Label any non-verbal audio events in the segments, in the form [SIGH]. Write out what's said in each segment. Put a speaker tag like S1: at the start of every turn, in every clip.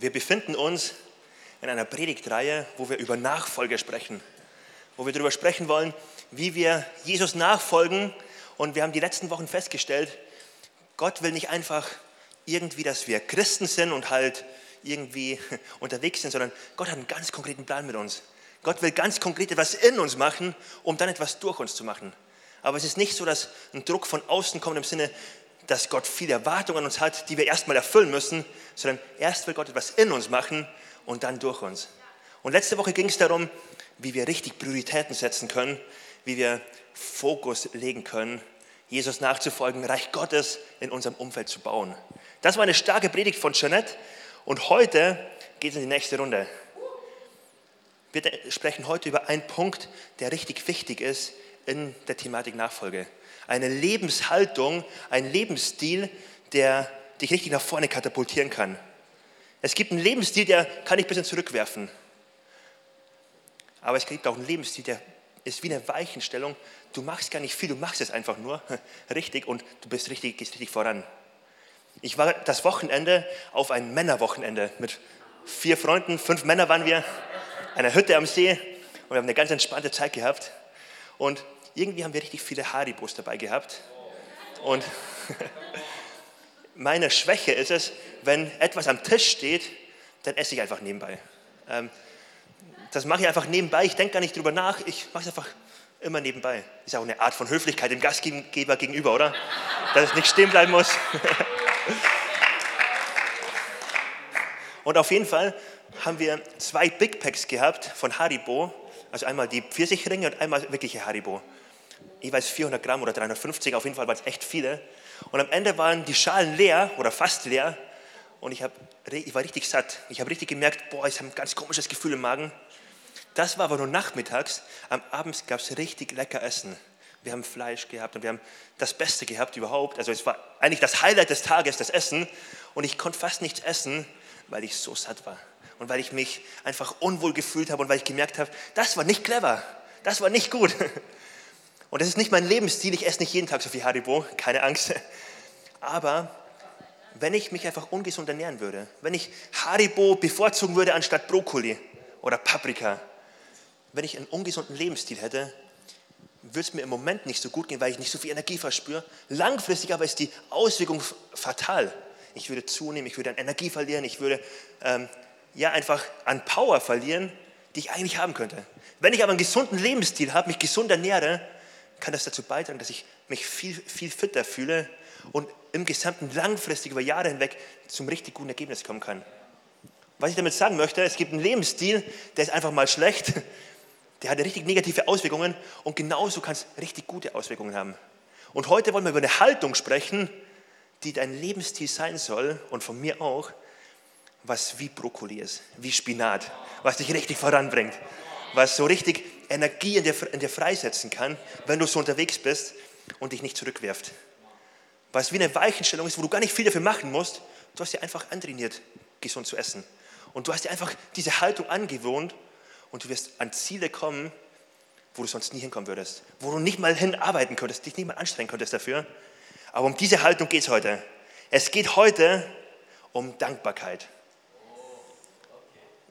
S1: Wir befinden uns in einer Predigtreihe, wo wir über Nachfolge sprechen, wo wir darüber sprechen wollen, wie wir Jesus nachfolgen. Und wir haben die letzten Wochen festgestellt, Gott will nicht einfach irgendwie, dass wir Christen sind und halt irgendwie [LAUGHS] unterwegs sind, sondern Gott hat einen ganz konkreten Plan mit uns. Gott will ganz konkret etwas in uns machen, um dann etwas durch uns zu machen. Aber es ist nicht so, dass ein Druck von außen kommt im Sinne, dass Gott viele Erwartungen an uns hat, die wir erstmal erfüllen müssen, sondern erst will Gott etwas in uns machen und dann durch uns. Und letzte Woche ging es darum, wie wir richtig Prioritäten setzen können, wie wir Fokus legen können, Jesus nachzufolgen, Reich Gottes in unserem Umfeld zu bauen. Das war eine starke Predigt von Jeanette und heute geht es in die nächste Runde. Wir sprechen heute über einen Punkt, der richtig wichtig ist in der Thematik Nachfolge eine Lebenshaltung, ein Lebensstil, der dich richtig nach vorne katapultieren kann. Es gibt einen Lebensstil, der kann ich ein bisschen zurückwerfen. Aber es gibt auch einen Lebensstil, der ist wie eine Weichenstellung. Du machst gar nicht viel, du machst es einfach nur [LAUGHS] richtig und du bist richtig, gehst richtig voran. Ich war das Wochenende auf ein Männerwochenende mit vier Freunden, fünf Männer waren wir, einer Hütte am See und wir haben eine ganz entspannte Zeit gehabt. Und irgendwie haben wir richtig viele Haribos dabei gehabt. Und [LAUGHS] meine Schwäche ist es, wenn etwas am Tisch steht, dann esse ich einfach nebenbei. Ähm, das mache ich einfach nebenbei. Ich denke gar nicht drüber nach. Ich mache es einfach immer nebenbei. Ist auch eine Art von Höflichkeit dem Gastgeber gegenüber, oder? Dass es nicht stehen bleiben muss. [LAUGHS] Und auf jeden Fall haben wir zwei Big Packs gehabt von Haribo. Also einmal die Pfirsichringe und einmal wirkliche Haribo jeweils 400 Gramm oder 350, auf jeden Fall waren es echt viele. Und am Ende waren die Schalen leer oder fast leer und ich, hab, ich war richtig satt. Ich habe richtig gemerkt, boah, ich habe ein ganz komisches Gefühl im Magen. Das war aber nur nachmittags. Am Abend gab es richtig lecker Essen. Wir haben Fleisch gehabt und wir haben das Beste gehabt überhaupt. Also es war eigentlich das Highlight des Tages, das Essen. Und ich konnte fast nichts essen, weil ich so satt war. Und weil ich mich einfach unwohl gefühlt habe und weil ich gemerkt habe, das war nicht clever. Das war nicht gut. [LAUGHS] Und das ist nicht mein Lebensstil, ich esse nicht jeden Tag so viel Haribo, keine Angst. Aber wenn ich mich einfach ungesund ernähren würde, wenn ich Haribo bevorzugen würde anstatt Brokkoli oder Paprika, wenn ich einen ungesunden Lebensstil hätte, würde es mir im Moment nicht so gut gehen, weil ich nicht so viel Energie verspüre. Langfristig aber ist die Auswirkung fatal. Ich würde zunehmen, ich würde an Energie verlieren, ich würde ähm, ja einfach an Power verlieren, die ich eigentlich haben könnte. Wenn ich aber einen gesunden Lebensstil habe, mich gesund ernähre, kann das dazu beitragen, dass ich mich viel, viel fitter fühle und im Gesamten langfristig über Jahre hinweg zum richtig guten Ergebnis kommen kann. Was ich damit sagen möchte, es gibt einen Lebensstil, der ist einfach mal schlecht, [LAUGHS] der hat richtig negative Auswirkungen und genauso kann es richtig gute Auswirkungen haben. Und heute wollen wir über eine Haltung sprechen, die dein Lebensstil sein soll und von mir auch, was wie Brokkoli ist, wie Spinat, was dich richtig voranbringt, was so richtig Energie in dir, in dir freisetzen kann, wenn du so unterwegs bist und dich nicht zurückwerft. Was wie eine Weichenstellung ist, wo du gar nicht viel dafür machen musst. Du hast dir einfach antrainiert, gesund zu essen. Und du hast dir einfach diese Haltung angewohnt und du wirst an Ziele kommen, wo du sonst nie hinkommen würdest. Wo du nicht mal hinarbeiten könntest, dich nicht mal anstrengen könntest dafür. Aber um diese Haltung geht es heute. Es geht heute um Dankbarkeit.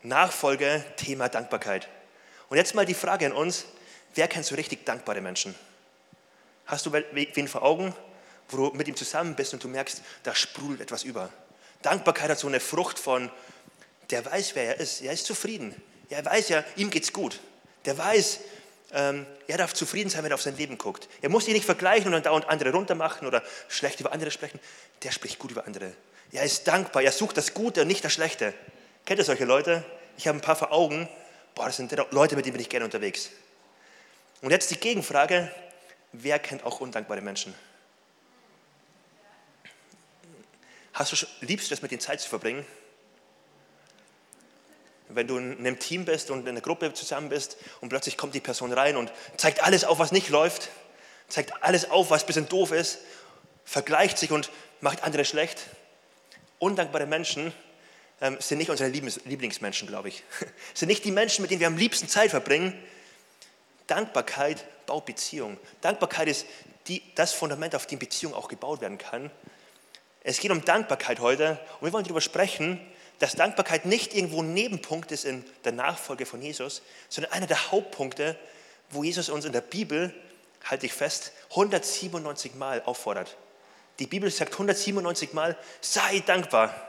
S1: Nachfolge, Thema Dankbarkeit. Und jetzt mal die Frage an uns, wer kennt so richtig dankbare Menschen? Hast du wen vor Augen, wo du mit ihm zusammen bist und du merkst, da sprudelt etwas über? Dankbarkeit hat so eine Frucht von, der weiß, wer er ist, er ist zufrieden. Er weiß ja, ihm geht's gut. Der weiß, ähm, er darf zufrieden sein, wenn er auf sein Leben guckt. Er muss sich nicht vergleichen und dann dauernd andere runtermachen oder schlecht über andere sprechen. Der spricht gut über andere. Er ist dankbar, er sucht das Gute und nicht das Schlechte. Kennt ihr solche Leute? Ich habe ein paar vor Augen, boah, das sind Leute, mit denen bin ich gerne unterwegs. Und jetzt die Gegenfrage, wer kennt auch undankbare Menschen? Hast du, liebst du es, mit ihnen Zeit zu verbringen? Wenn du in einem Team bist und in einer Gruppe zusammen bist und plötzlich kommt die Person rein und zeigt alles auf, was nicht läuft, zeigt alles auf, was ein bisschen doof ist, vergleicht sich und macht andere schlecht. Undankbare Menschen ähm, sind nicht unsere Lieblingsmenschen, glaube ich. [LAUGHS] sind nicht die Menschen, mit denen wir am liebsten Zeit verbringen. Dankbarkeit baut Beziehung. Dankbarkeit ist die, das Fundament, auf dem Beziehung auch gebaut werden kann. Es geht um Dankbarkeit heute und wir wollen darüber sprechen, dass Dankbarkeit nicht irgendwo ein Nebenpunkt ist in der Nachfolge von Jesus, sondern einer der Hauptpunkte, wo Jesus uns in der Bibel, halte ich fest, 197 Mal auffordert. Die Bibel sagt 197 Mal, sei dankbar.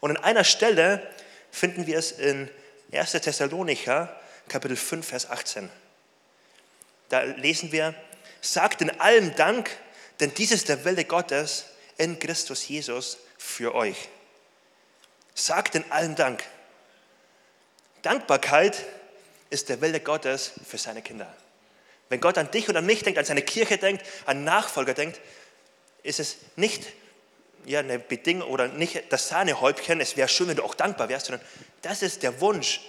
S1: Und an einer Stelle finden wir es in 1. Thessalonicher, Kapitel 5, Vers 18. Da lesen wir, sagt in allem Dank, denn dies ist der Wille Gottes in Christus Jesus für euch. Sagt in allem Dank. Dankbarkeit ist der Wille Gottes für seine Kinder. Wenn Gott an dich und an mich denkt, an seine Kirche denkt, an Nachfolger denkt, ist es nicht ja, eine Bedingung oder nicht das Sahnehäubchen, es wäre schön, wenn du auch dankbar wärst, sondern das ist der Wunsch,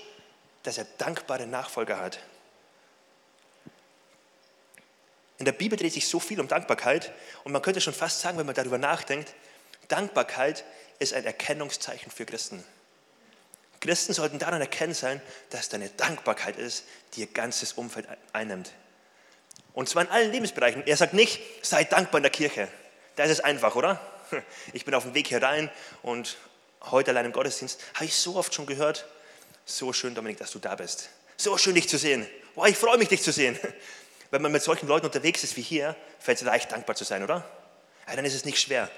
S1: dass er dankbare Nachfolger hat. In der Bibel dreht sich so viel um Dankbarkeit und man könnte schon fast sagen, wenn man darüber nachdenkt, Dankbarkeit ist ein Erkennungszeichen für Christen. Christen sollten daran erkennen sein, dass da eine Dankbarkeit ist, die ihr ganzes Umfeld einnimmt. Und zwar in allen Lebensbereichen. Er sagt nicht, sei dankbar in der Kirche. Da ist es einfach, oder? Ich bin auf dem Weg hier rein und heute allein im Gottesdienst habe ich so oft schon gehört, so schön, Dominik, dass du da bist. So schön, dich zu sehen. Boah, ich freue mich, dich zu sehen. Wenn man mit solchen Leuten unterwegs ist wie hier, fällt es leicht, dankbar zu sein, oder? Ja, dann ist es nicht schwer.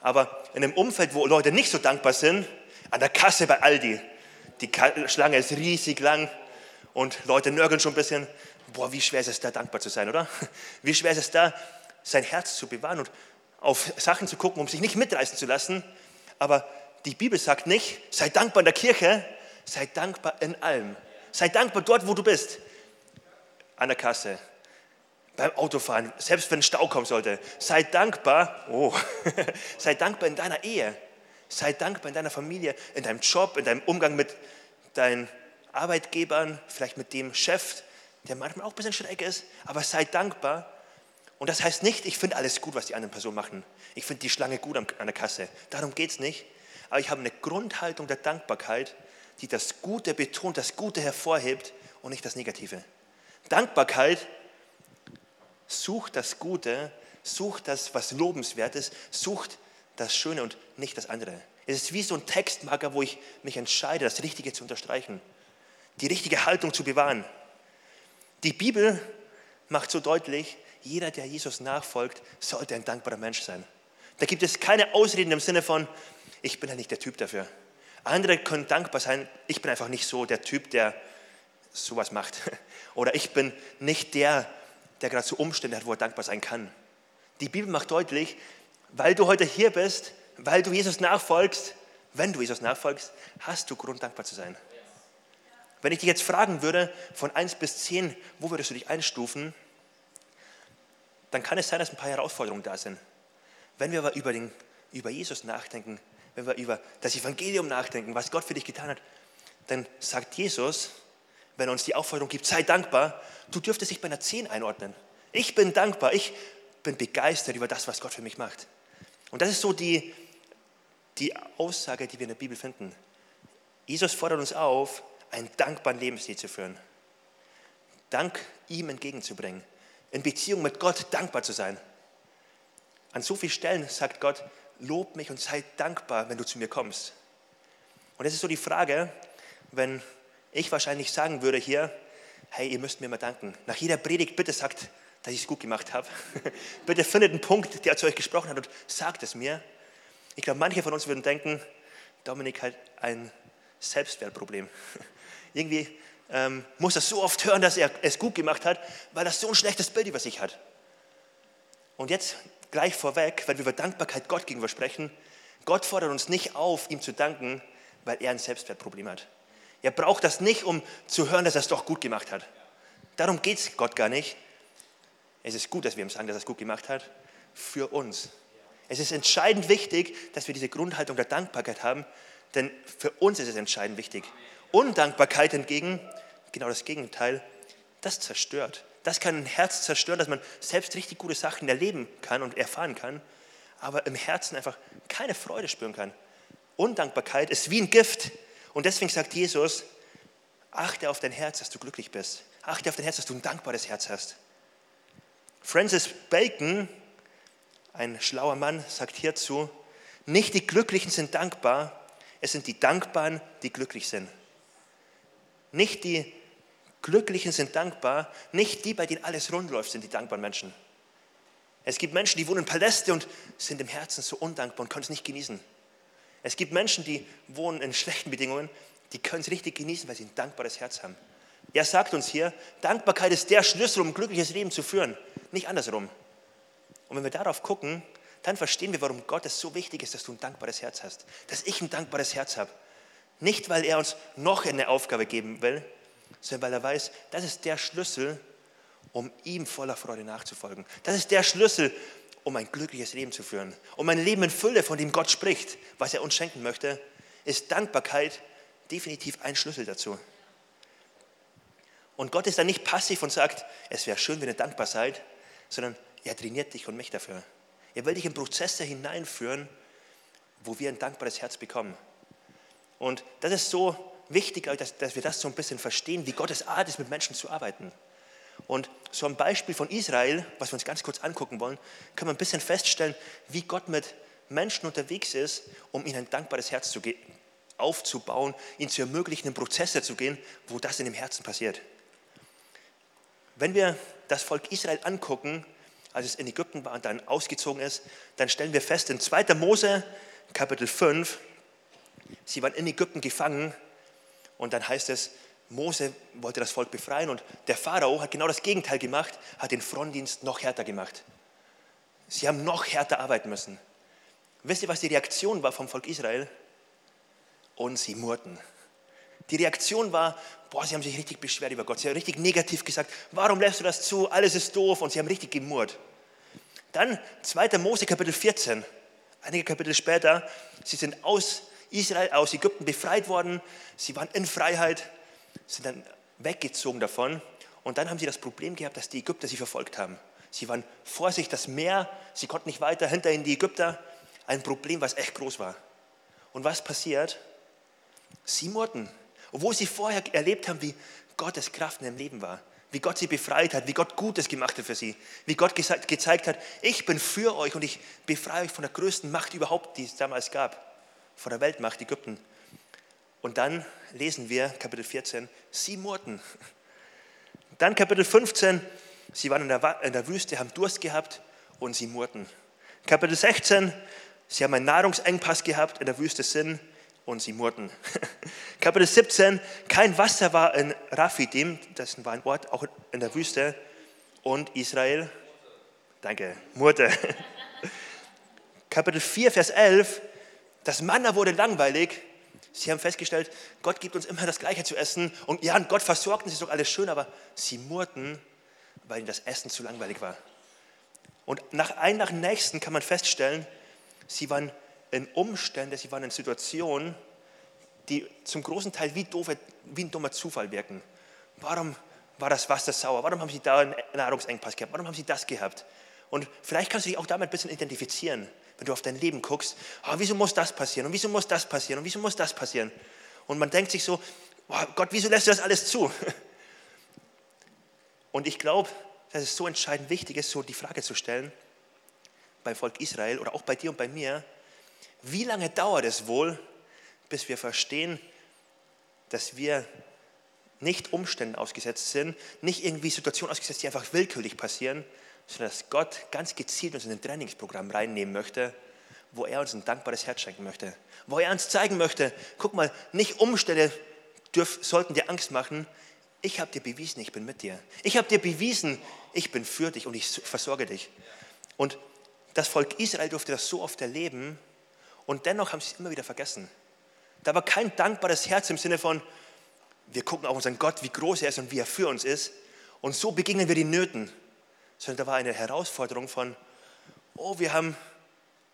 S1: Aber in einem Umfeld, wo Leute nicht so dankbar sind, an der Kasse bei Aldi, die Schlange ist riesig lang und Leute nörgeln schon ein bisschen. Boah, wie schwer ist es da, dankbar zu sein, oder? Wie schwer ist es da, sein Herz zu bewahren und auf Sachen zu gucken, um sich nicht mitreißen zu lassen. Aber die Bibel sagt nicht, sei dankbar in der Kirche, sei dankbar in allem. Sei dankbar dort, wo du bist. An der Kasse, beim Autofahren, selbst wenn Stau kommen sollte. Sei dankbar, oh, [LAUGHS] sei dankbar in deiner Ehe. Sei dankbar in deiner Familie, in deinem Job, in deinem Umgang mit deinen Arbeitgebern, vielleicht mit dem Chef, der manchmal auch ein bisschen schräg ist, aber sei dankbar. Und das heißt nicht, ich finde alles gut, was die anderen Personen machen. Ich finde die Schlange gut an der Kasse. Darum geht es nicht. Aber ich habe eine Grundhaltung der Dankbarkeit, die das Gute betont, das Gute hervorhebt und nicht das Negative. Dankbarkeit sucht das Gute, sucht das, was lobenswert ist, sucht das Schöne und nicht das andere. Es ist wie so ein Textmarker, wo ich mich entscheide, das Richtige zu unterstreichen, die richtige Haltung zu bewahren. Die Bibel macht so deutlich, jeder, der Jesus nachfolgt, sollte ein dankbarer Mensch sein. Da gibt es keine Ausreden im Sinne von, ich bin ja nicht der Typ dafür. Andere können dankbar sein, ich bin einfach nicht so der Typ, der sowas macht. [LAUGHS] Oder ich bin nicht der, der gerade so Umstände hat, wo er dankbar sein kann. Die Bibel macht deutlich, weil du heute hier bist, weil du Jesus nachfolgst, wenn du Jesus nachfolgst, hast du Grund, dankbar zu sein. Wenn ich dich jetzt fragen würde, von 1 bis 10, wo würdest du dich einstufen, dann kann es sein, dass ein paar Herausforderungen da sind. Wenn wir aber über, den, über Jesus nachdenken, wenn wir über das Evangelium nachdenken, was Gott für dich getan hat, dann sagt Jesus, wenn er uns die Aufforderung gibt, sei dankbar, du dürftest dich bei einer 10 einordnen. Ich bin dankbar, ich bin begeistert über das, was Gott für mich macht. Und das ist so die, die Aussage, die wir in der Bibel finden. Jesus fordert uns auf, einen dankbaren Lebensstil zu führen. Dank ihm entgegenzubringen. In Beziehung mit Gott dankbar zu sein. An so vielen Stellen sagt Gott, lob mich und sei dankbar, wenn du zu mir kommst. Und das ist so die Frage, wenn ich wahrscheinlich sagen würde hier, hey, ihr müsst mir mal danken. Nach jeder Predigt bitte sagt, dass ich es gut gemacht habe. [LAUGHS] bitte findet einen Punkt, der zu euch gesprochen hat und sagt es mir. Ich glaube, manche von uns würden denken, Dominik hat ein Selbstwertproblem. [LAUGHS] Irgendwie ähm, muss er so oft hören, dass er es gut gemacht hat, weil er so ein schlechtes Bild über sich hat. Und jetzt gleich vorweg, wenn wir über Dankbarkeit Gott gegenüber sprechen, Gott fordert uns nicht auf, ihm zu danken, weil er ein Selbstwertproblem hat. Er braucht das nicht, um zu hören, dass er es doch gut gemacht hat. Darum geht es Gott gar nicht. Es ist gut, dass wir ihm sagen, dass er es gut gemacht hat, für uns. Es ist entscheidend wichtig, dass wir diese Grundhaltung der Dankbarkeit haben, denn für uns ist es entscheidend wichtig. Undankbarkeit hingegen, genau das Gegenteil, das zerstört. Das kann ein Herz zerstören, dass man selbst richtig gute Sachen erleben kann und erfahren kann, aber im Herzen einfach keine Freude spüren kann. Undankbarkeit ist wie ein Gift. Und deswegen sagt Jesus, achte auf dein Herz, dass du glücklich bist. Achte auf dein Herz, dass du ein dankbares Herz hast. Francis Bacon, ein schlauer Mann, sagt hierzu, nicht die Glücklichen sind dankbar, es sind die Dankbaren, die glücklich sind. Nicht die Glücklichen sind dankbar, nicht die, bei denen alles rund läuft, sind die dankbaren Menschen. Es gibt Menschen, die wohnen in Paläste und sind im Herzen so undankbar und können es nicht genießen. Es gibt Menschen, die wohnen in schlechten Bedingungen, die können es richtig genießen, weil sie ein dankbares Herz haben. Er sagt uns hier, Dankbarkeit ist der Schlüssel, um ein glückliches Leben zu führen, nicht andersrum. Und wenn wir darauf gucken, dann verstehen wir, warum Gott es so wichtig ist, dass du ein dankbares Herz hast, dass ich ein dankbares Herz habe. Nicht, weil er uns noch eine Aufgabe geben will, sondern weil er weiß, das ist der Schlüssel, um ihm voller Freude nachzufolgen. Das ist der Schlüssel, um ein glückliches Leben zu führen. Um ein Leben in Fülle, von dem Gott spricht, was er uns schenken möchte, ist Dankbarkeit definitiv ein Schlüssel dazu. Und Gott ist dann nicht passiv und sagt, es wäre schön, wenn ihr dankbar seid, sondern er trainiert dich und mich dafür. Er will dich in Prozesse hineinführen, wo wir ein dankbares Herz bekommen. Und das ist so wichtig, dass, dass wir das so ein bisschen verstehen, wie Gottes Art ist, mit Menschen zu arbeiten. Und so ein Beispiel von Israel, was wir uns ganz kurz angucken wollen, können wir ein bisschen feststellen, wie Gott mit Menschen unterwegs ist, um ihnen ein dankbares Herz zu aufzubauen, ihnen zu ermöglichen, in Prozesse zu gehen, wo das in dem Herzen passiert. Wenn wir das Volk Israel angucken, als es in Ägypten war und dann ausgezogen ist, dann stellen wir fest in 2. Mose, Kapitel 5, sie waren in Ägypten gefangen und dann heißt es, Mose wollte das Volk befreien und der Pharao hat genau das Gegenteil gemacht, hat den Frondienst noch härter gemacht. Sie haben noch härter arbeiten müssen. Wisst ihr, was die Reaktion war vom Volk Israel? Und sie murrten. Die Reaktion war, boah, sie haben sich richtig beschwert über Gott. Sie haben richtig negativ gesagt, warum lässt du das zu? Alles ist doof. Und sie haben richtig gemurrt. Dann 2. Mose Kapitel 14, einige Kapitel später, sie sind aus Israel, aus Ägypten befreit worden. Sie waren in Freiheit sind dann weggezogen davon und dann haben sie das Problem gehabt, dass die Ägypter sie verfolgt haben. Sie waren vor sich das Meer, sie konnten nicht weiter, hinter ihnen die Ägypter. Ein Problem, was echt groß war. Und was passiert? Sie murrten, obwohl sie vorher erlebt haben, wie Gottes Kraft in ihrem Leben war, wie Gott sie befreit hat, wie Gott Gutes gemacht hat für sie, wie Gott gezeigt hat, ich bin für euch und ich befreie euch von der größten Macht überhaupt, die es damals gab, von der Weltmacht Ägypten. Und dann lesen wir Kapitel 14, sie murrten. Dann Kapitel 15, sie waren in der, in der Wüste, haben Durst gehabt und sie murrten. Kapitel 16, sie haben einen Nahrungsengpass gehabt in der Wüste Sinn und sie murrten. [LAUGHS] Kapitel 17, kein Wasser war in Raphidim, das war ein Ort auch in der Wüste, und Israel, danke, murrte. [LAUGHS] Kapitel 4, Vers 11, das Manna wurde langweilig Sie haben festgestellt, Gott gibt uns immer das Gleiche zu essen. Und ja, und Gott versorgt uns, ist doch alles schön, aber sie murrten, weil ihnen das Essen zu langweilig war. Und nach einem nach dem nächsten kann man feststellen, sie waren in Umständen, sie waren in Situationen, die zum großen Teil wie, doofe, wie ein dummer Zufall wirken. Warum war das Wasser sauer? Warum haben sie da einen Nahrungsengpass gehabt? Warum haben sie das gehabt? Und vielleicht kannst du dich auch damit ein bisschen identifizieren wenn du auf dein Leben guckst, oh, wieso muss das passieren und wieso muss das passieren und wieso muss das passieren? Und man denkt sich so, oh Gott, wieso lässt du das alles zu? [LAUGHS] Und ich glaube, dass es so entscheidend wichtig ist, so die Frage zu stellen, beim Volk Israel oder auch bei dir und bei mir, wie lange dauert es wohl, bis wir verstehen, dass wir nicht Umständen ausgesetzt sind, nicht irgendwie Situationen ausgesetzt, die einfach willkürlich passieren, sondern dass Gott ganz gezielt uns in ein Trainingsprogramm reinnehmen möchte, wo er uns ein dankbares Herz schenken möchte, wo er uns zeigen möchte, guck mal, nicht Umstände dürf, sollten dir Angst machen, ich habe dir bewiesen, ich bin mit dir. Ich habe dir bewiesen, ich bin für dich und ich versorge dich. Und das Volk Israel durfte das so oft erleben und dennoch haben sie es immer wieder vergessen. Da war kein dankbares Herz im Sinne von, wir gucken auf unseren Gott, wie groß er ist und wie er für uns ist. Und so begegnen wir den Nöten sondern da war eine Herausforderung von, oh, wir haben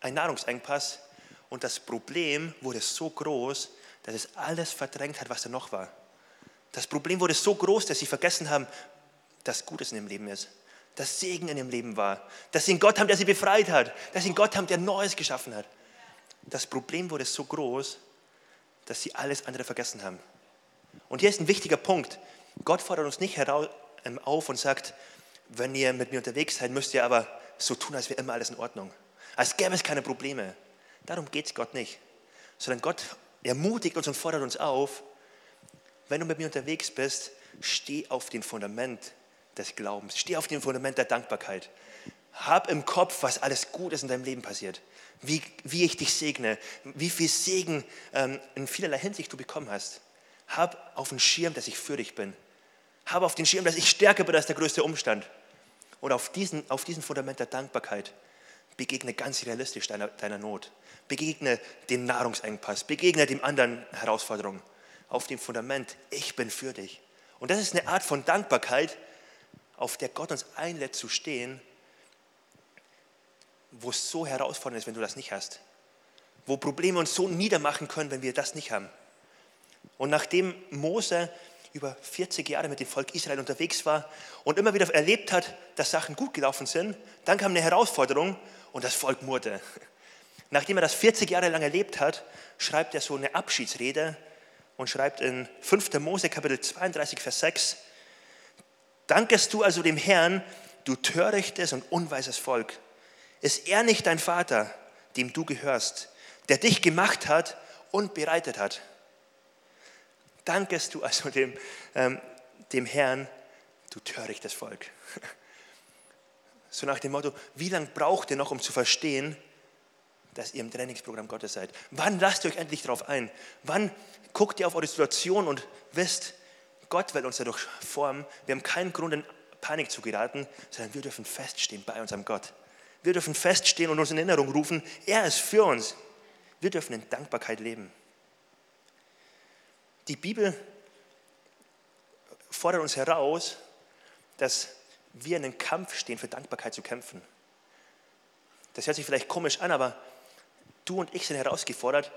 S1: einen Nahrungsengpass und das Problem wurde so groß, dass es alles verdrängt hat, was da noch war. Das Problem wurde so groß, dass sie vergessen haben, dass Gutes in ihrem Leben ist, dass Segen in ihrem Leben war, dass sie einen Gott haben, der sie befreit hat, dass sie einen Gott haben, der Neues geschaffen hat. Das Problem wurde so groß, dass sie alles andere vergessen haben. Und hier ist ein wichtiger Punkt. Gott fordert uns nicht ähm, auf und sagt, wenn ihr mit mir unterwegs seid, müsst ihr aber so tun, als wäre immer alles in Ordnung. Als gäbe es keine Probleme. Darum geht es Gott nicht. Sondern Gott ermutigt uns und fordert uns auf, wenn du mit mir unterwegs bist, steh auf dem Fundament des Glaubens, steh auf dem Fundament der Dankbarkeit. Hab im Kopf, was alles Gutes in deinem Leben passiert, wie, wie ich dich segne, wie viel Segen ähm, in vielerlei Hinsicht du bekommen hast. Hab auf den Schirm, dass ich für dich bin. Hab auf den Schirm, dass ich stärker bin als der größte Umstand. Und auf diesen, auf diesen Fundament der Dankbarkeit begegne ganz realistisch deiner, deiner Not. Begegne dem Nahrungsengpass, begegne dem anderen Herausforderungen. Auf dem Fundament, ich bin für dich. Und das ist eine Art von Dankbarkeit, auf der Gott uns einlädt zu stehen, wo es so herausfordernd ist, wenn du das nicht hast. Wo Probleme uns so niedermachen können, wenn wir das nicht haben. Und nachdem Mose über 40 Jahre mit dem Volk Israel unterwegs war und immer wieder erlebt hat, dass Sachen gut gelaufen sind, dann kam eine Herausforderung und das Volk murrte. Nachdem er das 40 Jahre lang erlebt hat, schreibt er so eine Abschiedsrede und schreibt in 5. Mose Kapitel 32, Vers 6, Dankest du also dem Herrn, du törichtes und unweises Volk. Ist er nicht dein Vater, dem du gehörst, der dich gemacht hat und bereitet hat? Dankest du also dem, ähm, dem Herrn, du törichtes Volk. So nach dem Motto, wie lange braucht ihr noch, um zu verstehen, dass ihr im Trainingsprogramm Gottes seid? Wann lasst ihr euch endlich darauf ein? Wann guckt ihr auf eure Situation und wisst, Gott will uns dadurch formen. Wir haben keinen Grund, in Panik zu geraten, sondern wir dürfen feststehen bei unserem Gott. Wir dürfen feststehen und uns in Erinnerung rufen, er ist für uns. Wir dürfen in Dankbarkeit leben. Die Bibel fordert uns heraus, dass wir in einem Kampf stehen, für Dankbarkeit zu kämpfen. Das hört sich vielleicht komisch an, aber du und ich sind herausgefordert,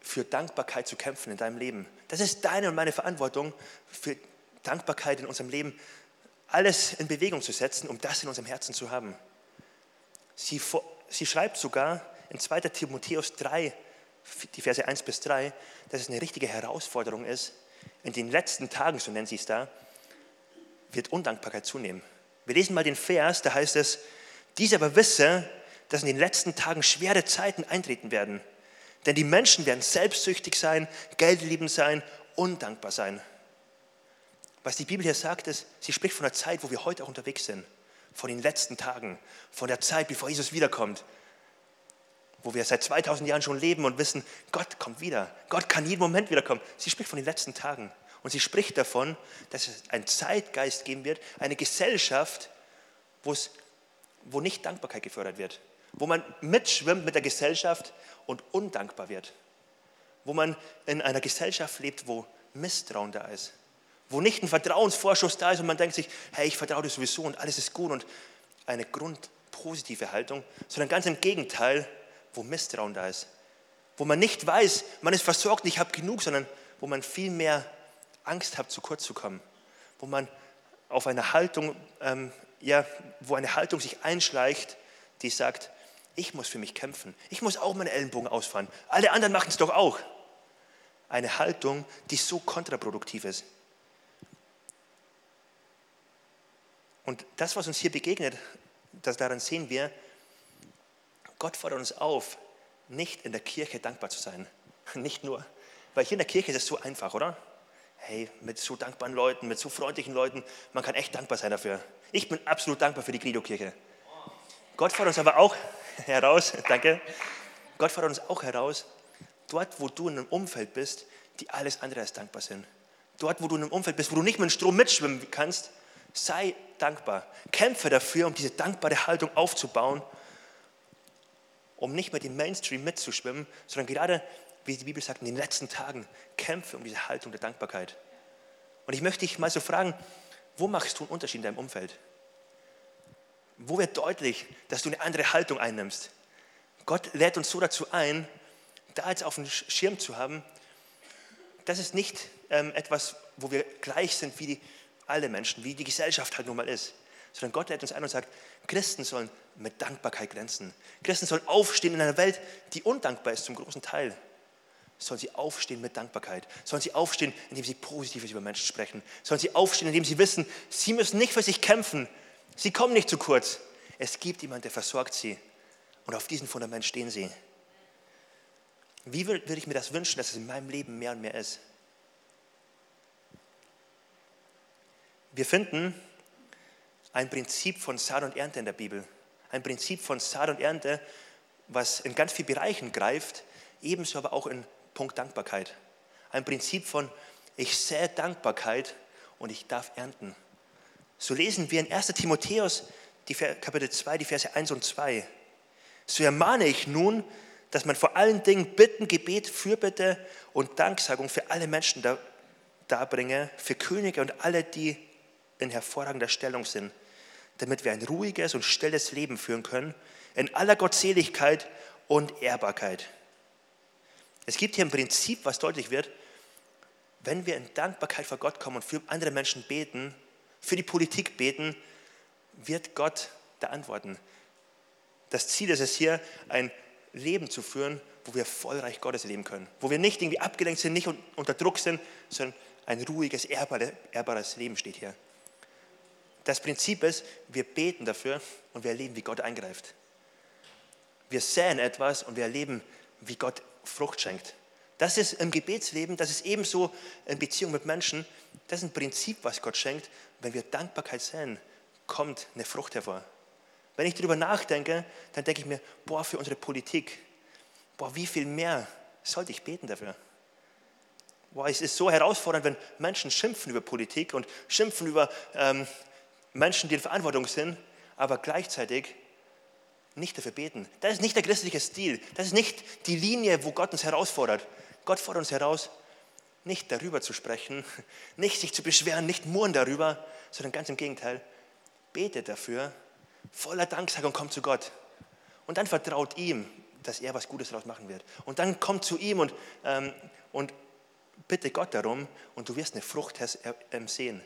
S1: für Dankbarkeit zu kämpfen in deinem Leben. Das ist deine und meine Verantwortung, für Dankbarkeit in unserem Leben alles in Bewegung zu setzen, um das in unserem Herzen zu haben. Sie, sie schreibt sogar in 2. Timotheus 3, die Verse 1 bis 3, dass es eine richtige Herausforderung ist. In den letzten Tagen, so nennt sie es da, wird Undankbarkeit zunehmen. Wir lesen mal den Vers, da heißt es, dies aber wisse, dass in den letzten Tagen schwere Zeiten eintreten werden. Denn die Menschen werden selbstsüchtig sein, geldliebend sein, undankbar sein. Was die Bibel hier sagt, ist, sie spricht von der Zeit, wo wir heute auch unterwegs sind. Von den letzten Tagen, von der Zeit, bevor Jesus wiederkommt. Wo wir seit 2000 Jahren schon leben und wissen, Gott kommt wieder. Gott kann jeden Moment wiederkommen. Sie spricht von den letzten Tagen. Und sie spricht davon, dass es einen Zeitgeist geben wird, eine Gesellschaft, wo, es, wo nicht Dankbarkeit gefördert wird, wo man mitschwimmt mit der Gesellschaft und undankbar wird, wo man in einer Gesellschaft lebt, wo Misstrauen da ist, wo nicht ein Vertrauensvorschuss da ist und man denkt sich, hey, ich vertraue dir sowieso und alles ist gut und eine grundpositive Haltung, sondern ganz im Gegenteil, wo Misstrauen da ist, wo man nicht weiß, man ist versorgt, ich habe genug, sondern wo man viel mehr Angst habt, zu kurz zu kommen, wo man auf eine Haltung, ähm, ja, wo eine Haltung sich einschleicht, die sagt, ich muss für mich kämpfen, ich muss auch meine Ellenbogen ausfahren, alle anderen machen es doch auch. Eine Haltung, die so kontraproduktiv ist. Und das, was uns hier begegnet, das daran sehen wir, Gott fordert uns auf, nicht in der Kirche dankbar zu sein. [LAUGHS] Nicht nur, weil hier in der Kirche ist es so einfach, oder? hey, mit so dankbaren Leuten, mit so freundlichen Leuten, man kann echt dankbar sein dafür. Ich bin absolut dankbar für die Credo-Kirche. Gott fordert uns aber auch [LAUGHS] heraus, [LAUGHS] danke, Gott fordert uns auch heraus, dort, wo du in einem Umfeld bist, die alles andere als dankbar sind. Dort, wo du in einem Umfeld bist, wo du nicht mit dem Strom mitschwimmen kannst, sei dankbar. Kämpfe dafür, um diese dankbare Haltung aufzubauen, um nicht mit dem Mainstream mitzuschwimmen, sondern gerade wie die Bibel sagt, in den letzten Tagen kämpfe um diese Haltung der Dankbarkeit. Und ich möchte dich mal so fragen, wo machst du einen Unterschied in deinem Umfeld? Wo wird deutlich, dass du eine andere Haltung einnimmst? Gott lädt uns so dazu ein, da jetzt auf dem Schirm zu haben, das ist nicht ähm, etwas, wo wir gleich sind wie die, alle Menschen, wie die Gesellschaft halt nun mal ist, sondern Gott lädt uns ein und sagt, Christen sollen mit Dankbarkeit glänzen. Christen sollen aufstehen in einer Welt, die undankbar ist zum großen Teil sollen sie aufstehen mit Dankbarkeit. Sollen sie aufstehen, indem sie Positives über Menschen sprechen. Sollen sie aufstehen, indem sie wissen, sie müssen nicht für sich kämpfen. Sie kommen nicht zu kurz. Es gibt jemanden, der versorgt sie. Und auf diesem Fundament stehen sie. Wie würde ich mir das wünschen, dass es in meinem Leben mehr und mehr ist? Wir finden ein Prinzip von Saat und Ernte in der Bibel. Ein Prinzip von Saat und Ernte, was in ganz vielen Bereichen greift, ebenso aber auch in Punkt Dankbarkeit. Ein Prinzip von, ich sähe Dankbarkeit und ich darf ernten. So lesen wir in 1 Timotheus, die Kapitel 2, die Verse 1 und 2. So ermahne ich nun, dass man vor allen Dingen Bitten, Gebet, Fürbitte und Danksagung für alle Menschen darbringe, für Könige und alle, die in hervorragender Stellung sind, damit wir ein ruhiges und stilles Leben führen können, in aller Gottseligkeit und Ehrbarkeit. Es gibt hier ein Prinzip, was deutlich wird, wenn wir in Dankbarkeit vor Gott kommen und für andere Menschen beten, für die Politik beten, wird Gott da antworten. Das Ziel ist es hier, ein Leben zu führen, wo wir vollreich Gottes leben können, wo wir nicht irgendwie abgelenkt sind, nicht unter Druck sind, sondern ein ruhiges, ehrbares Leben steht hier. Das Prinzip ist, wir beten dafür und wir erleben, wie Gott eingreift. Wir säen etwas und wir erleben, wie Gott Frucht schenkt. Das ist im Gebetsleben, das ist ebenso in Beziehung mit Menschen. Das ist ein Prinzip, was Gott schenkt. Wenn wir Dankbarkeit säen, kommt eine Frucht hervor. Wenn ich darüber nachdenke, dann denke ich mir, boah, für unsere Politik, boah, wie viel mehr sollte ich beten dafür? Boah, es ist so herausfordernd, wenn Menschen schimpfen über Politik und schimpfen über ähm, Menschen, die in Verantwortung sind, aber gleichzeitig nicht dafür beten. Das ist nicht der christliche Stil. Das ist nicht die Linie, wo Gott uns herausfordert. Gott fordert uns heraus, nicht darüber zu sprechen, [LAUGHS] nicht sich zu beschweren, nicht murren darüber, sondern ganz im Gegenteil, betet dafür, voller Danksagung kommt zu Gott. Und dann vertraut ihm, dass er was Gutes daraus machen wird. Und dann kommt zu ihm und, ähm, und bitte Gott darum und du wirst eine Frucht ähm, sehen.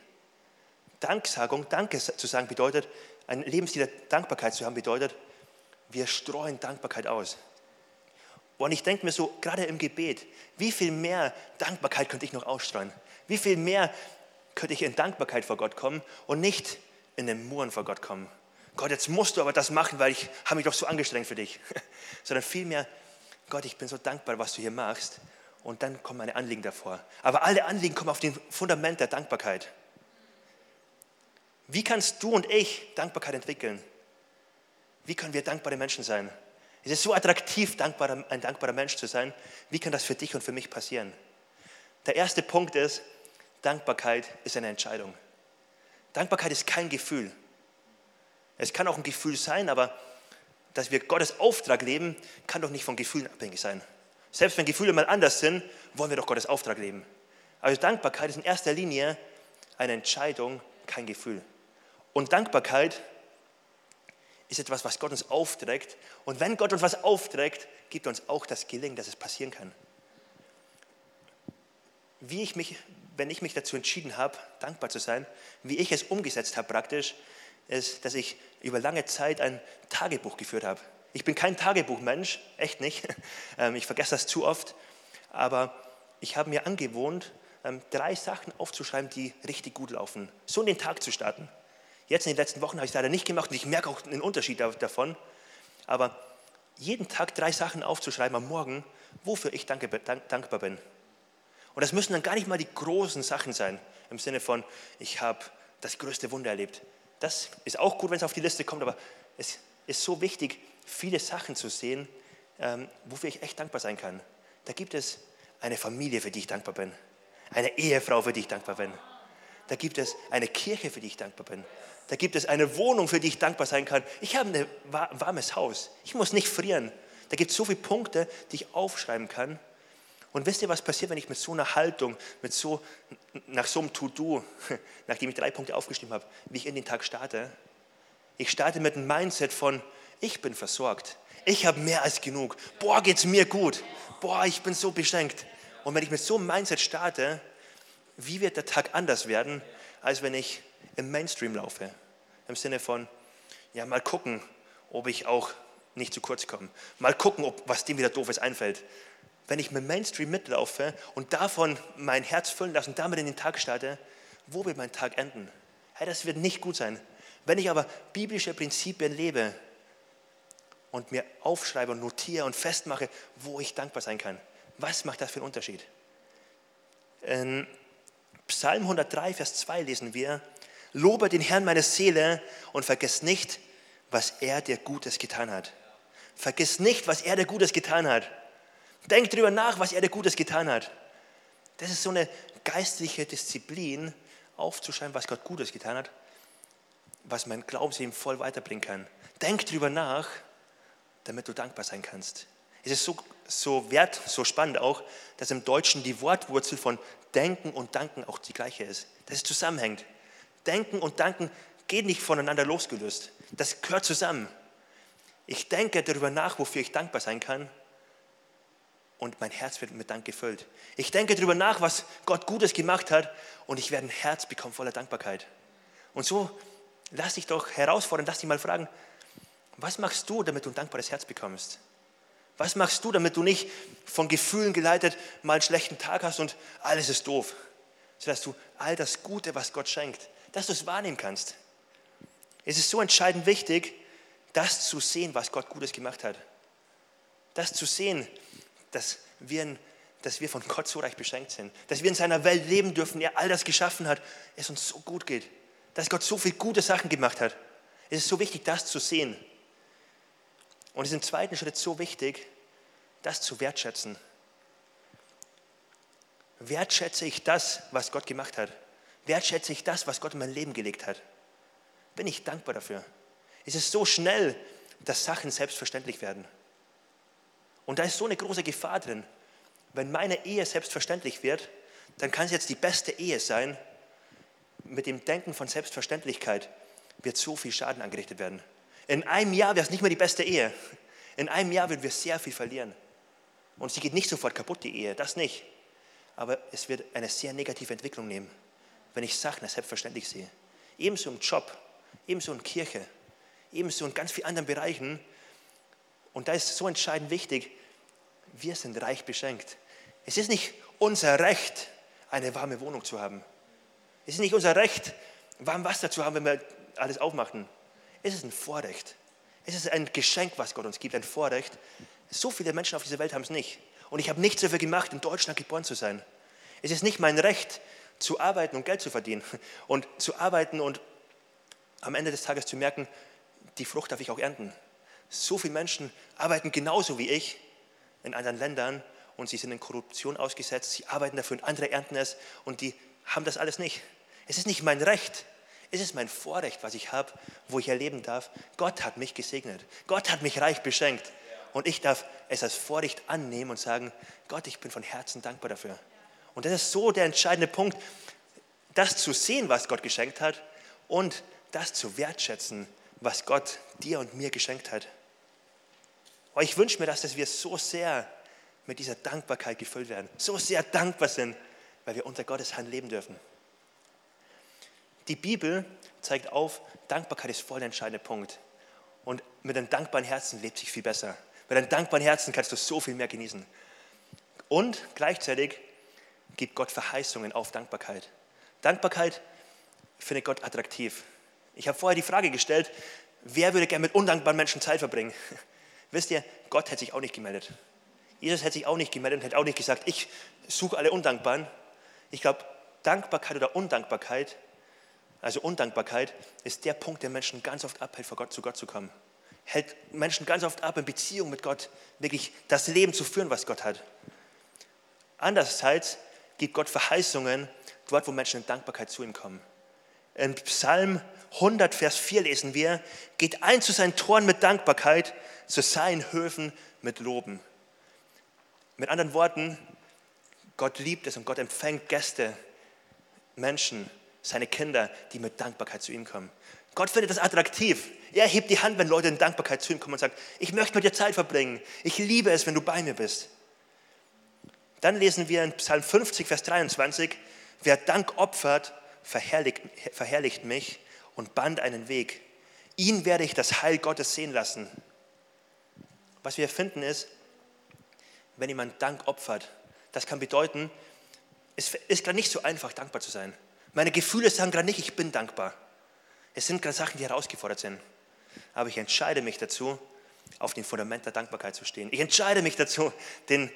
S1: Danksagung, Danke zu sagen bedeutet, ein Lebensstil der Dankbarkeit zu haben bedeutet, wir streuen Dankbarkeit aus. Und ich denke mir so, gerade im Gebet, wie viel mehr Dankbarkeit könnte ich noch ausstreuen? Wie viel mehr könnte ich in Dankbarkeit vor Gott kommen und nicht in den Muren vor Gott kommen? Gott, jetzt musst du aber das machen, weil ich habe mich doch so angestrengt für dich. [LAUGHS] Sondern vielmehr, Gott, ich bin so dankbar, was du hier machst. Und dann kommen meine Anliegen davor. Aber alle Anliegen kommen auf dem Fundament der Dankbarkeit. Wie kannst du und ich Dankbarkeit entwickeln? Wie können wir dankbare Menschen sein? Es ist so attraktiv, ein dankbarer Mensch zu sein. Wie kann das für dich und für mich passieren? Der erste Punkt ist, Dankbarkeit ist eine Entscheidung. Dankbarkeit ist kein Gefühl. Es kann auch ein Gefühl sein, aber dass wir Gottes Auftrag leben, kann doch nicht von Gefühlen abhängig sein. Selbst wenn Gefühle mal anders sind, wollen wir doch Gottes Auftrag leben. Also Dankbarkeit ist in erster Linie eine Entscheidung, kein Gefühl. Und Dankbarkeit ist etwas, was Gott uns aufträgt. Und wenn Gott uns was aufträgt, gibt uns auch das Gelingen, dass es passieren kann. Wie ich mich, wenn ich mich dazu entschieden habe, dankbar zu sein, wie ich es umgesetzt habe praktisch, ist, dass ich über lange Zeit ein Tagebuch geführt habe. Ich bin kein Tagebuchmensch, echt nicht. [LAUGHS] Ähm, ich vergesse das zu oft. Aber ich habe mir angewohnt, ähm, drei Sachen aufzuschreiben, die richtig gut laufen. So in den Tag zu starten. Jetzt in den letzten Wochen habe ich es leider nicht gemacht und ich merke auch einen Unterschied davon. Aber jeden Tag drei Sachen aufzuschreiben am Morgen, wofür ich dankbar bin. Und das müssen dann gar nicht mal die großen Sachen sein, im Sinne von, ich habe das größte Wunder erlebt. Das ist auch gut, wenn es auf die Liste kommt, aber es ist so wichtig, viele Sachen zu sehen, ähm, wofür ich echt dankbar sein kann. Da gibt es eine Familie, für die ich dankbar bin. Eine Ehefrau, für die ich dankbar bin. Da gibt es eine Kirche, für die ich dankbar bin. Da gibt es eine Wohnung, für die ich dankbar sein kann. Ich habe ein warmes Haus. Ich muss nicht frieren. Da gibt es so viele Punkte, die ich aufschreiben kann. Und wisst ihr, was passiert, wenn ich mit so einer Haltung, mit so, nach so einem To-Do, [LAUGHS] nachdem ich drei Punkte aufgeschrieben habe, wie ich in den Tag starte? Ich starte mit einem Mindset von, ich bin versorgt. Ich habe mehr als genug. Boah, geht es mir gut. Boah, ich bin so beschränkt. Und wenn ich mit so einem Mindset starte, wie wird der Tag anders werden, als wenn ich im Mainstream laufe. Im Sinne von, ja, mal gucken, ob ich auch nicht zu kurz komme. Mal gucken, ob was dem wieder doofes einfällt. Wenn ich mit Mainstream mitlaufe und davon mein Herz füllen lasse und damit in den Tag starte, wo wird mein Tag enden? Hey, das wird nicht gut sein. Wenn ich aber biblische Prinzipien lebe und mir aufschreibe und notiere und festmache, wo ich dankbar sein kann. Was macht das für einen Unterschied? In Psalm 103, Vers 2 lesen wir, Lobe den Herrn meine Seele und vergiss nicht, was er dir Gutes getan hat. Vergiss nicht, was er dir Gutes getan hat. Denk darüber nach, was er dir Gutes getan hat. Das ist so eine geistliche Disziplin, aufzuschreiben, was Gott Gutes getan hat, was mein Glaubensleben voll weiterbringen kann. Denk darüber nach, damit du dankbar sein kannst. Es ist so, so wert, so spannend auch, dass im Deutschen die Wortwurzel von Denken und Danken auch die gleiche ist. Dass es zusammenhängt. Denken und Danken geht nicht voneinander losgelöst. Das gehört zusammen. Ich denke darüber nach, wofür ich dankbar sein kann und mein Herz wird mit Dank gefüllt. Ich denke darüber nach, was Gott Gutes gemacht hat und ich werde ein Herz bekommen voller Dankbarkeit. Und so lass dich doch herausfordern, lass dich mal fragen, was machst du, damit du ein dankbares Herz bekommst? Was machst du, damit du nicht von Gefühlen geleitet mal einen schlechten Tag hast und alles ist doof, sodass du all das Gute, was Gott schenkt, dass du es wahrnehmen kannst. Es ist so entscheidend wichtig, das zu sehen, was Gott Gutes gemacht hat. Das zu sehen, dass wir, dass wir von Gott so reich beschenkt sind, dass wir in seiner Welt leben dürfen, er all das geschaffen hat, es uns so gut geht, dass Gott so viele gute Sachen gemacht hat. Es ist so wichtig, das zu sehen. Und es ist im zweiten Schritt so wichtig, das zu wertschätzen. Wertschätze ich das, was Gott gemacht hat? Wertschätze ich das, was Gott in mein Leben gelegt hat? Bin ich dankbar dafür? Es ist so schnell, dass Sachen selbstverständlich werden. Und da ist so eine große Gefahr drin. Wenn meine Ehe selbstverständlich wird, dann kann es jetzt die beste Ehe sein. Mit dem Denken von Selbstverständlichkeit wird so viel Schaden angerichtet werden. In einem Jahr wäre es nicht mehr die beste Ehe. In einem Jahr würden wir sehr viel verlieren. Und sie geht nicht sofort kaputt, die Ehe, das nicht. Aber es wird eine sehr negative Entwicklung nehmen, wenn ich Sachen selbstverständlich sehe. Ebenso im Job, ebenso in Kirche, ebenso in ganz vielen anderen Bereichen. Und da ist so entscheidend wichtig, wir sind reich beschenkt. Es ist nicht unser Recht, eine warme Wohnung zu haben. Es ist nicht unser Recht, warm Wasser zu haben, wenn wir alles aufmachen. Es ist ein Vorrecht. Es ist ein Geschenk, was Gott uns gibt, ein Vorrecht. So viele Menschen auf dieser Welt haben es nicht. Und ich habe nichts dafür gemacht, in Deutschland geboren zu sein. Es ist nicht mein Recht, zu arbeiten und Geld zu verdienen. Und zu arbeiten und am Ende des Tages zu merken, die Frucht darf ich auch ernten. So viele Menschen arbeiten genauso wie ich in anderen Ländern und sie sind in Korruption ausgesetzt, sie arbeiten dafür und andere ernten es und die haben das alles nicht. Es ist nicht mein Recht, es ist mein Vorrecht, was ich habe, wo ich erleben darf. Gott hat mich gesegnet. Gott hat mich reich beschenkt. Und ich darf es als Vorrecht annehmen und sagen, Gott, ich bin von Herzen dankbar dafür. Und das ist so der entscheidende Punkt, das zu sehen, was Gott geschenkt hat und das zu wertschätzen, was Gott dir und mir geschenkt hat. Aber ich wünsche mir, dass wir so sehr mit dieser Dankbarkeit gefüllt werden, so sehr dankbar sind, weil wir unter Gottes Hand leben dürfen. Die Bibel zeigt auf, Dankbarkeit ist voll der entscheidende Punkt. Und mit einem dankbaren Herzen lebt sich viel besser. Mit einem dankbaren Herzen kannst du so viel mehr genießen. Und gleichzeitig gibt Gott Verheißungen auf Dankbarkeit. Dankbarkeit findet Gott attraktiv. Ich habe vorher die Frage gestellt, wer würde gerne mit undankbaren Menschen Zeit verbringen? [LAUGHS] Wisst ihr, Gott hätte sich auch nicht gemeldet. Jesus hätte sich auch nicht gemeldet und hätte auch nicht gesagt, ich suche alle Undankbaren. Ich glaube, Dankbarkeit oder Undankbarkeit also Undankbarkeit ist der Punkt, der Menschen ganz oft abhält, vor Gott zu Gott zu kommen. Hält Menschen ganz oft ab, in Beziehung mit Gott wirklich das Leben zu führen, was Gott hat. Andererseits gibt Gott Verheißungen dort, wo Menschen in Dankbarkeit zu ihm kommen. In Psalm 100, Vers 4 lesen wir, geht ein zu seinen Toren mit Dankbarkeit, zu seinen Höfen mit Loben. Mit anderen Worten, Gott liebt es und Gott empfängt Gäste, Menschen, seine Kinder, die mit Dankbarkeit zu ihm kommen. Gott findet das attraktiv. Er hebt die Hand, wenn Leute in Dankbarkeit zu ihm kommen und sagen, ich möchte mit dir Zeit verbringen. Ich liebe es, wenn du bei mir bist. Dann lesen wir in Psalm 50, Vers 23, wer Dank opfert, verherrlicht, verherrlicht mich und band einen Weg. Ihn werde ich das Heil Gottes sehen lassen. Was wir finden ist, wenn jemand Dank opfert, das kann bedeuten, es ist gerade nicht so einfach, dankbar zu sein. Meine Gefühle sagen gerade nicht, ich bin dankbar. Es sind gerade Sachen, die herausgefordert sind. Aber ich entscheide mich dazu, auf dem Fundament der Dankbarkeit zu stehen. Ich entscheide mich dazu, den,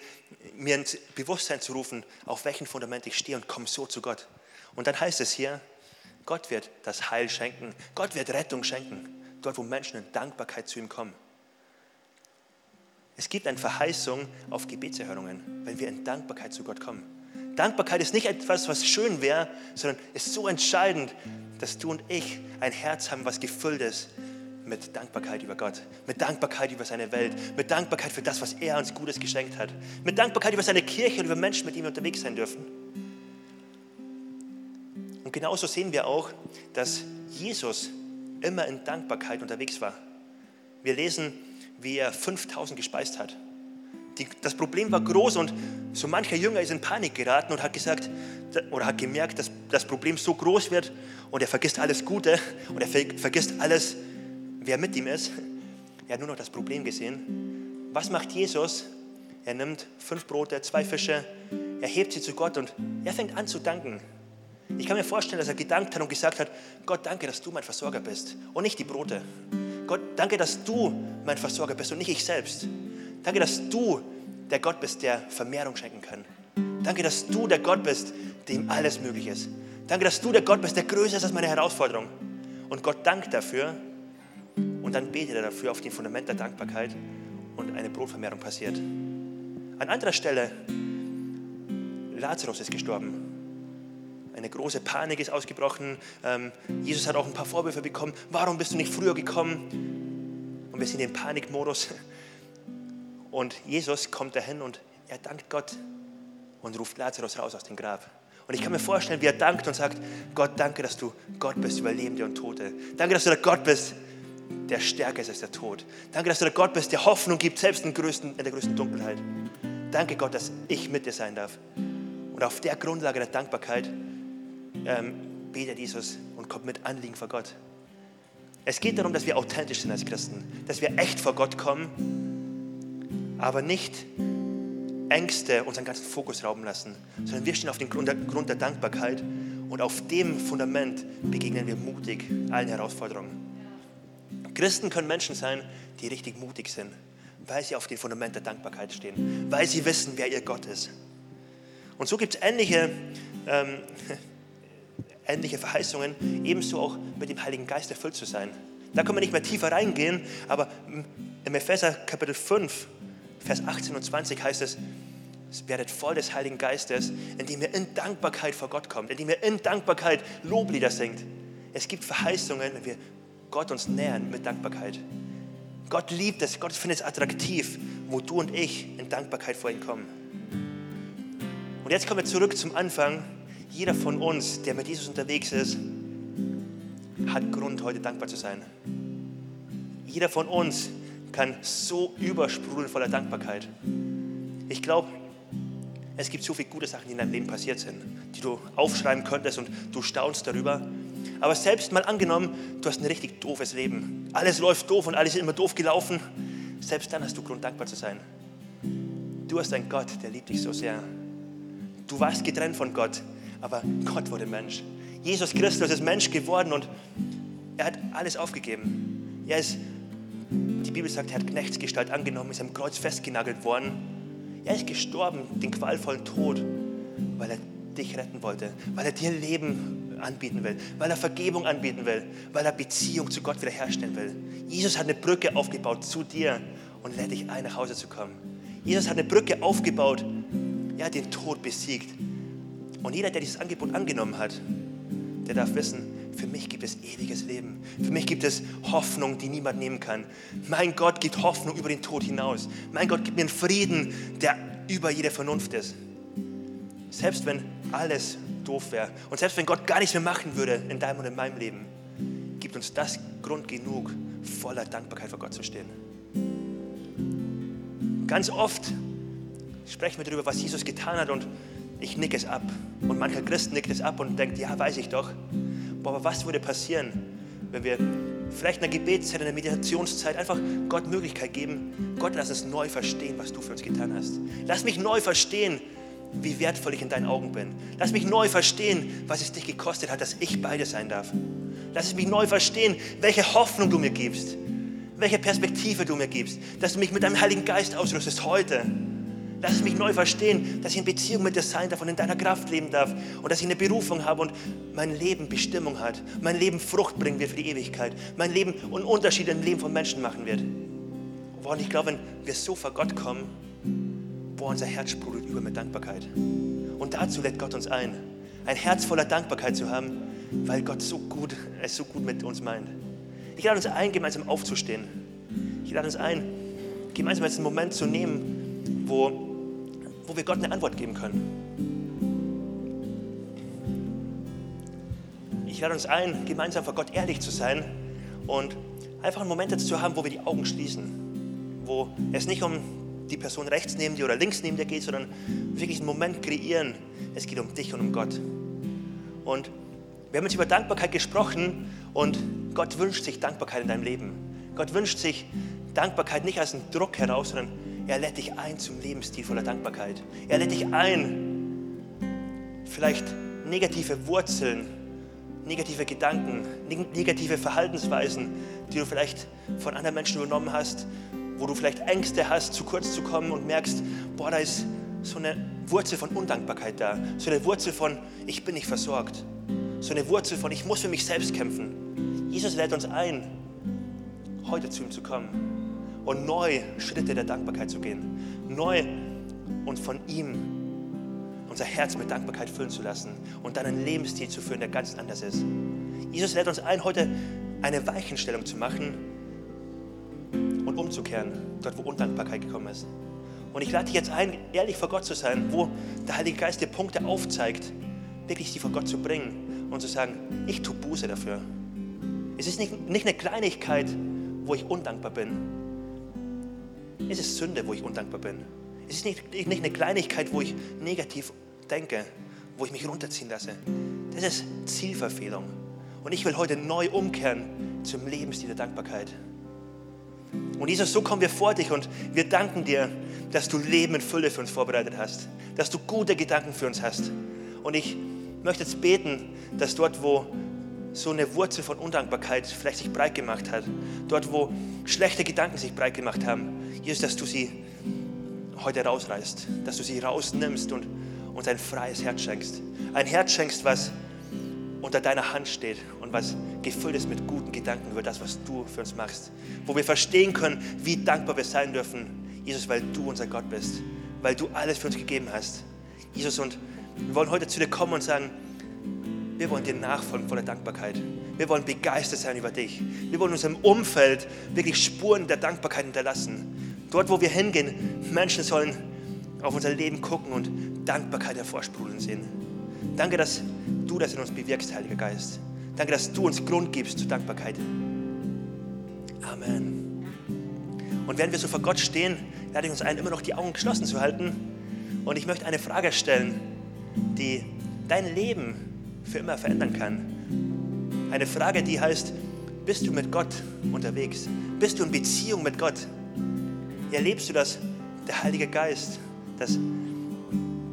S1: mir ins Bewusstsein zu rufen, auf welchem Fundament ich stehe und komme so zu Gott. Und dann heißt es hier, Gott wird das Heil schenken, Gott wird Rettung schenken, dort wo Menschen in Dankbarkeit zu ihm kommen. Es gibt eine Verheißung auf Gebetserhörungen, wenn wir in Dankbarkeit zu Gott kommen. Dankbarkeit ist nicht etwas, was schön wäre, sondern ist so entscheidend, dass du und ich ein Herz haben, was gefüllt ist mit Dankbarkeit über Gott, mit Dankbarkeit über seine Welt, mit Dankbarkeit für das, was er uns Gutes geschenkt hat, mit Dankbarkeit über seine Kirche und über Menschen, mit denen wir unterwegs sein dürfen. Und genauso sehen wir auch, dass Jesus immer in Dankbarkeit unterwegs war. Wir lesen, wie er 5000 gespeist hat. Die, das Problem war groß und so mancher Jünger ist in Panik geraten und hat gesagt oder hat gemerkt, dass das Problem so groß wird und er vergisst alles Gute und er vergisst alles wer mit ihm ist. Er hat nur noch das Problem gesehen. Was macht Jesus? Er nimmt fünf Brote, zwei Fische, er hebt sie zu Gott und er fängt an zu danken. Ich kann mir vorstellen, dass er gedankt hat und gesagt hat, Gott, danke, dass du mein Versorger bist und nicht die Brote. Gott, danke, dass du mein Versorger bist und nicht ich selbst. Danke, dass du der Gott bist, der Vermehrung schenken kann. Danke, dass du der Gott bist, dem alles möglich ist. Danke, dass du der Gott bist, der größer ist als meine Herausforderung. Und Gott dankt dafür, und dann betet er dafür auf dem Fundament der Dankbarkeit und eine Brotvermehrung passiert. An anderer Stelle, Lazarus ist gestorben. Eine große Panik ist ausgebrochen. Ähm, Jesus hat auch ein paar Vorwürfe bekommen. Warum bist du nicht früher gekommen? Und wir sind im Panikmodus. Und Jesus kommt dahin und er dankt Gott und ruft Lazarus raus aus dem Grab. Und ich kann mir vorstellen, wie er dankt und sagt, Gott, danke, dass du Gott bist über Lebende und Tote. Danke, dass du der Gott bist, der stärker ist als der Tod. Danke, dass du der Gott bist, der Hoffnung gibt, selbst in, größten, in der größten Dunkelheit. Danke, Gott, dass ich mit dir sein darf. Und auf der Grundlage der Dankbarkeit ähm, betet Jesus und kommt mit Anliegen vor Gott. Es geht darum, dass wir authentisch sind als Christen, dass wir echt vor Gott kommen, aber nicht Ängste unseren ganzen Fokus rauben lassen, sondern wir stehen auf dem Grund der, Grund der Dankbarkeit und auf dem Fundament begegnen wir mutig allen Herausforderungen. Christen können Menschen sein, die richtig mutig sind, weil sie auf dem Fundament der Dankbarkeit stehen, weil sie wissen, wer ihr Gott ist. Und so gibt es ähnliche, ähm, [LAUGHS] ähnliche Verheißungen, ebenso auch mit dem Heiligen Geist erfüllt zu sein. Da können wir nicht mehr tiefer reingehen, aber im Epheser Kapitel 5, Vers 18 und 20 heißt es, werdet voll des Heiligen Geistes, indem ihr in Dankbarkeit vor Gott kommt, indem ihr in Dankbarkeit Loblieder singt. Es gibt Verheißungen, wenn wir Gott uns nähern mit Dankbarkeit. Gott liebt es, Gott findet es attraktiv, wo du und ich in Dankbarkeit vor ihn kommen. Und jetzt kommen wir zurück zum Anfang. Jeder von uns, der mit Jesus unterwegs ist, hat Grund, heute dankbar zu sein. Jeder von uns kann so übersprudeln voller Dankbarkeit. Ich glaube, es gibt so viele gute Sachen, die in deinem Leben passiert sind, die du aufschreiben könntest und du staunst darüber. Aber selbst mal angenommen, du hast ein richtig doofes Leben. Alles läuft doof und alles ist immer doof gelaufen. Selbst dann hast du Grund, dankbar zu sein. Du hast einen Gott, der liebt dich so sehr. Du warst getrennt von Gott, aber Gott wurde Mensch. Jesus Christus ist Mensch geworden und er hat alles aufgegeben. Er ist, die Bibel sagt, er hat Knechtsgestalt angenommen, ist am Kreuz festgenagelt worden. Er ist gestorben, den qualvollen Tod, weil er dich retten wollte, weil er dir Leben anbieten will, weil er Vergebung anbieten will, weil er Beziehung zu Gott wiederherstellen will. Jesus hat eine Brücke aufgebaut zu dir und lädt dich ein, nach Hause zu kommen. Jesus hat eine Brücke aufgebaut, er hat den Tod besiegt. Und jeder, der dieses Angebot angenommen hat, der darf wissen, für mich gibt es ewiges Leben. Für mich gibt es Hoffnung, die niemand nehmen kann. Mein Gott gibt Hoffnung über den Tod hinaus. Mein Gott gibt mir einen Frieden, der über jede Vernunft ist. Selbst wenn alles doof wäre. Und selbst wenn Gott gar nichts mehr machen würde in deinem und in meinem Leben, gibt uns das Grund genug, voller Dankbarkeit vor Gott zu stehen. Ganz oft sprechen wir darüber, was Jesus getan hat und ich nicke es ab. Und mancher Christ nickt es ab und denkt, ja, weiß ich doch. Boah, aber was würde passieren, wenn wir vielleicht in einer Gebetszeit, in einer Meditationszeit einfach Gott Möglichkeit geben, Gott, lass uns neu verstehen, was du für uns getan hast. Lass mich neu verstehen, wie wertvoll ich in deinen Augen bin. Lass mich neu verstehen, was es dich gekostet hat, dass ich beide sein darf. Lass mich neu verstehen, welche Hoffnung du mir gibst, welche Perspektive du mir gibst, dass du mich mit deinem Heiligen Geist ausrüstest heute. Lass mich neu verstehen, dass ich in Beziehung mit dir sein darf und in deiner Kraft leben darf und dass ich eine Berufung habe und mein Leben Bestimmung hat, mein Leben Frucht bringen wird für die Ewigkeit, mein Leben einen Unterschied im Leben von Menschen machen wird. Und ich glaube, wenn wir so vor Gott kommen, boah, unser Herz sprudelt über mit Dankbarkeit. Und dazu lädt Gott uns ein, ein Herz voller Dankbarkeit zu haben, weil Gott so gut, es so gut mit uns meint. Ich lade uns ein, gemeinsam aufzustehen. Ich lade uns ein, gemeinsam jetzt einen Moment zu nehmen, wo, wo wir Gott eine Antwort geben können. Ich lade uns ein, gemeinsam vor Gott ehrlich zu sein und einfach einen Moment jetzt zu haben, wo wir die Augen schließen, wo es nicht um die Person rechts neben dir oder links neben dir geht, sondern wirklich einen Moment kreieren. Es geht um dich und um Gott. Und wir haben jetzt über Dankbarkeit gesprochen und Gott wünscht sich Dankbarkeit in deinem Leben. Gott wünscht sich Dankbarkeit nicht als einen Druck heraus, sondern er lädt dich ein zum Lebensstil voller Dankbarkeit. Er lädt dich ein, vielleicht negative Wurzeln, negative Gedanken, negative Verhaltensweisen, die du vielleicht von anderen Menschen übernommen hast, wo du vielleicht Ängste hast, zu kurz zu kommen und merkst, boah, da ist so eine Wurzel von Undankbarkeit da, so eine Wurzel von, ich bin nicht versorgt, so eine Wurzel von, ich muss für mich selbst kämpfen. Jesus lädt uns ein, heute zu ihm zu kommen und neu Schritte der Dankbarkeit zu gehen, neu und von ihm unser Herz mit Dankbarkeit füllen zu lassen und dann einen Lebensstil zu führen, der ganz anders ist. Jesus lädt uns ein, heute eine Weichenstellung zu machen und umzukehren, dort wo Undankbarkeit gekommen ist. Und ich lade dich jetzt ein, ehrlich vor Gott zu sein, wo der Heilige Geist dir Punkte aufzeigt, wirklich sie vor Gott zu bringen und zu sagen, ich tue Buße dafür. Es ist nicht, nicht eine Kleinigkeit, wo ich undankbar bin. Es ist Sünde, wo ich undankbar bin. Es ist nicht, nicht eine Kleinigkeit, wo ich negativ denke, wo ich mich runterziehen lasse. Das ist Zielverfehlung. Und ich will heute neu umkehren zum Lebensstil der Dankbarkeit. Und Jesus, so kommen wir vor dich und wir danken dir, dass du Leben in Fülle für uns vorbereitet hast, dass du gute Gedanken für uns hast. Und ich möchte jetzt beten, dass dort, wo so eine Wurzel von Undankbarkeit vielleicht sich breit gemacht hat, dort, wo schlechte Gedanken sich breit gemacht haben, Jesus, dass du sie heute rausreißt, dass du sie rausnimmst und uns ein freies Herz schenkst. Ein Herz schenkst, was unter deiner Hand steht und was gefüllt ist mit guten Gedanken über das, was du für uns machst. Wo wir verstehen können, wie dankbar wir sein dürfen, Jesus, weil du unser Gott bist, weil du alles für uns gegeben hast. Jesus, und wir wollen heute zu dir kommen und sagen, wir wollen dir nachfolgen voller Dankbarkeit. Wir wollen begeistert sein über dich. Wir wollen unserem Umfeld wirklich Spuren der Dankbarkeit hinterlassen. Dort, wo wir hingehen, Menschen sollen auf unser Leben gucken und Dankbarkeit hervorsprudeln sehen. Danke, dass du das in uns bewirkst, Heiliger Geist. Danke, dass du uns Grund gibst zur Dankbarkeit. Amen. Und während wir so vor Gott stehen, lade ich uns ein, immer noch die Augen geschlossen zu halten. Und ich möchte eine Frage stellen, die dein Leben für immer verändern kann. Eine Frage, die heißt, bist du mit Gott unterwegs? Bist du in Beziehung mit Gott? Erlebst du, dass der Heilige Geist, dass,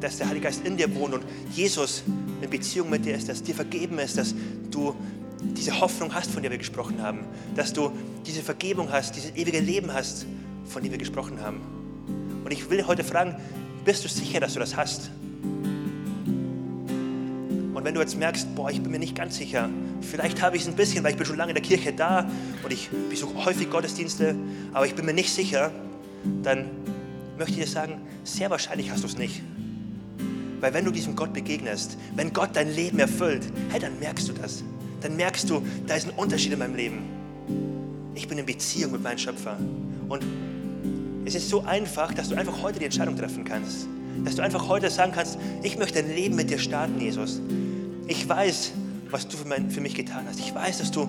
S1: dass der Heilige Geist in dir wohnt und Jesus in Beziehung mit dir ist, dass dir vergeben ist, dass du diese Hoffnung hast, von der wir gesprochen haben, dass du diese Vergebung hast, dieses ewige Leben hast, von dem wir gesprochen haben. Und ich will heute fragen, bist du sicher, dass du das hast? Und wenn du jetzt merkst, boah, ich bin mir nicht ganz sicher, vielleicht habe ich es ein bisschen, weil ich bin schon lange in der Kirche da und ich besuche häufig Gottesdienste, aber ich bin mir nicht sicher, dann möchte ich dir sagen, sehr wahrscheinlich hast du es nicht. Weil wenn du diesem Gott begegnest, wenn Gott dein Leben erfüllt, hey, dann merkst du das. Dann merkst du, da ist ein Unterschied in meinem Leben. Ich bin in Beziehung mit meinem Schöpfer. Und es ist so einfach, dass du einfach heute die Entscheidung treffen kannst. Dass du einfach heute sagen kannst, ich möchte ein Leben mit dir starten, Jesus. Ich weiß, was du für, mein, für mich getan hast. Ich weiß, dass du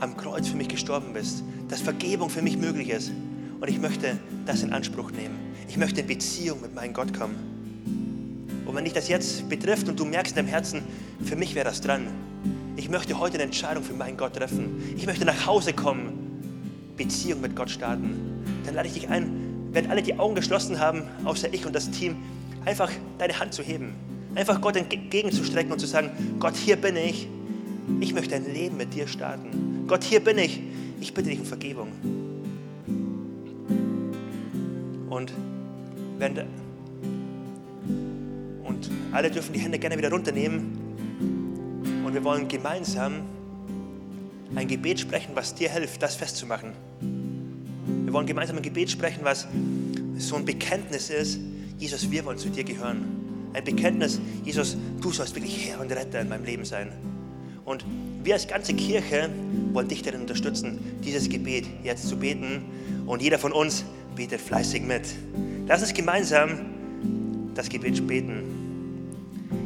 S1: am Kreuz für mich gestorben bist, dass Vergebung für mich möglich ist. Und ich möchte das in Anspruch nehmen. Ich möchte in Beziehung mit meinem Gott kommen. Wenn dich das jetzt betrifft und du merkst in deinem Herzen, für mich wäre das dran. Ich möchte heute eine Entscheidung für meinen Gott treffen. Ich möchte nach Hause kommen, Beziehung mit Gott starten. Dann lade ich dich ein, wenn alle die Augen geschlossen haben, außer ich und das Team, einfach deine Hand zu heben. Einfach Gott entgegenzustrecken und zu sagen, Gott, hier bin ich. Ich möchte ein Leben mit dir starten. Gott, hier bin ich. Ich bitte dich um Vergebung. Und, wenn, alle dürfen die Hände gerne wieder runternehmen. Und wir wollen gemeinsam ein Gebet sprechen, was dir hilft, das festzumachen. Wir wollen gemeinsam ein Gebet sprechen, was so ein Bekenntnis ist, Jesus, wir wollen zu dir gehören. Ein Bekenntnis, Jesus, du sollst wirklich Herr und Retter in meinem Leben sein. Und wir als ganze Kirche wollen dich darin unterstützen, dieses Gebet jetzt zu beten. Und jeder von uns betet fleißig mit. Lass uns gemeinsam das Gebet beten.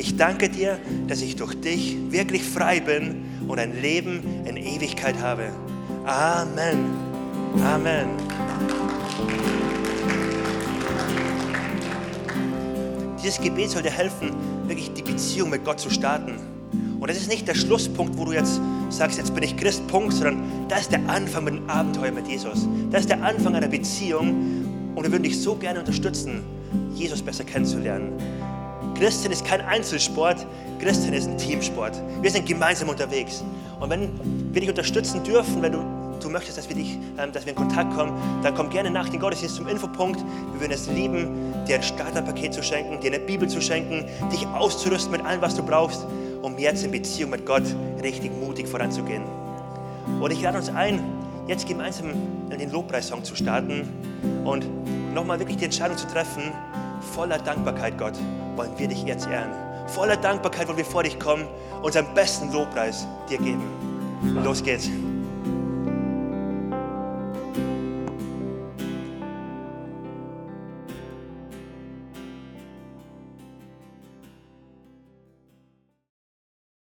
S1: Ich danke dir, dass ich durch dich wirklich frei bin und ein Leben in Ewigkeit habe. Amen. Amen. Dieses Gebet soll dir helfen, wirklich die Beziehung mit Gott zu starten. Und das ist nicht der Schlusspunkt, wo du jetzt sagst, jetzt bin ich Christ, Punkt, sondern das ist der Anfang mit dem Abenteuer mit Jesus. Das ist der Anfang einer Beziehung und wir würden dich so gerne unterstützen, Jesus besser kennenzulernen. Christen ist kein Einzelsport, Christen ist ein Teamsport. Wir sind gemeinsam unterwegs. Und wenn wir dich unterstützen dürfen, wenn du, du möchtest, dass wir, dich, ähm, dass wir in Kontakt kommen, dann komm gerne nach dem Gottesdienst zum Infopunkt. Wir würden es lieben, dir ein Starterpaket zu schenken, dir eine Bibel zu schenken, dich auszurüsten mit allem, was du brauchst, um jetzt in Beziehung mit Gott richtig mutig voranzugehen. Und ich lade uns ein, jetzt gemeinsam in den Lobpreissong zu starten und nochmal wirklich die Entscheidung zu treffen, voller Dankbarkeit, Gott, wollen wir dich jetzt ehren. Voller Dankbarkeit wollen wir vor dich kommen, unseren besten Lobpreis dir geben. Und los geht's.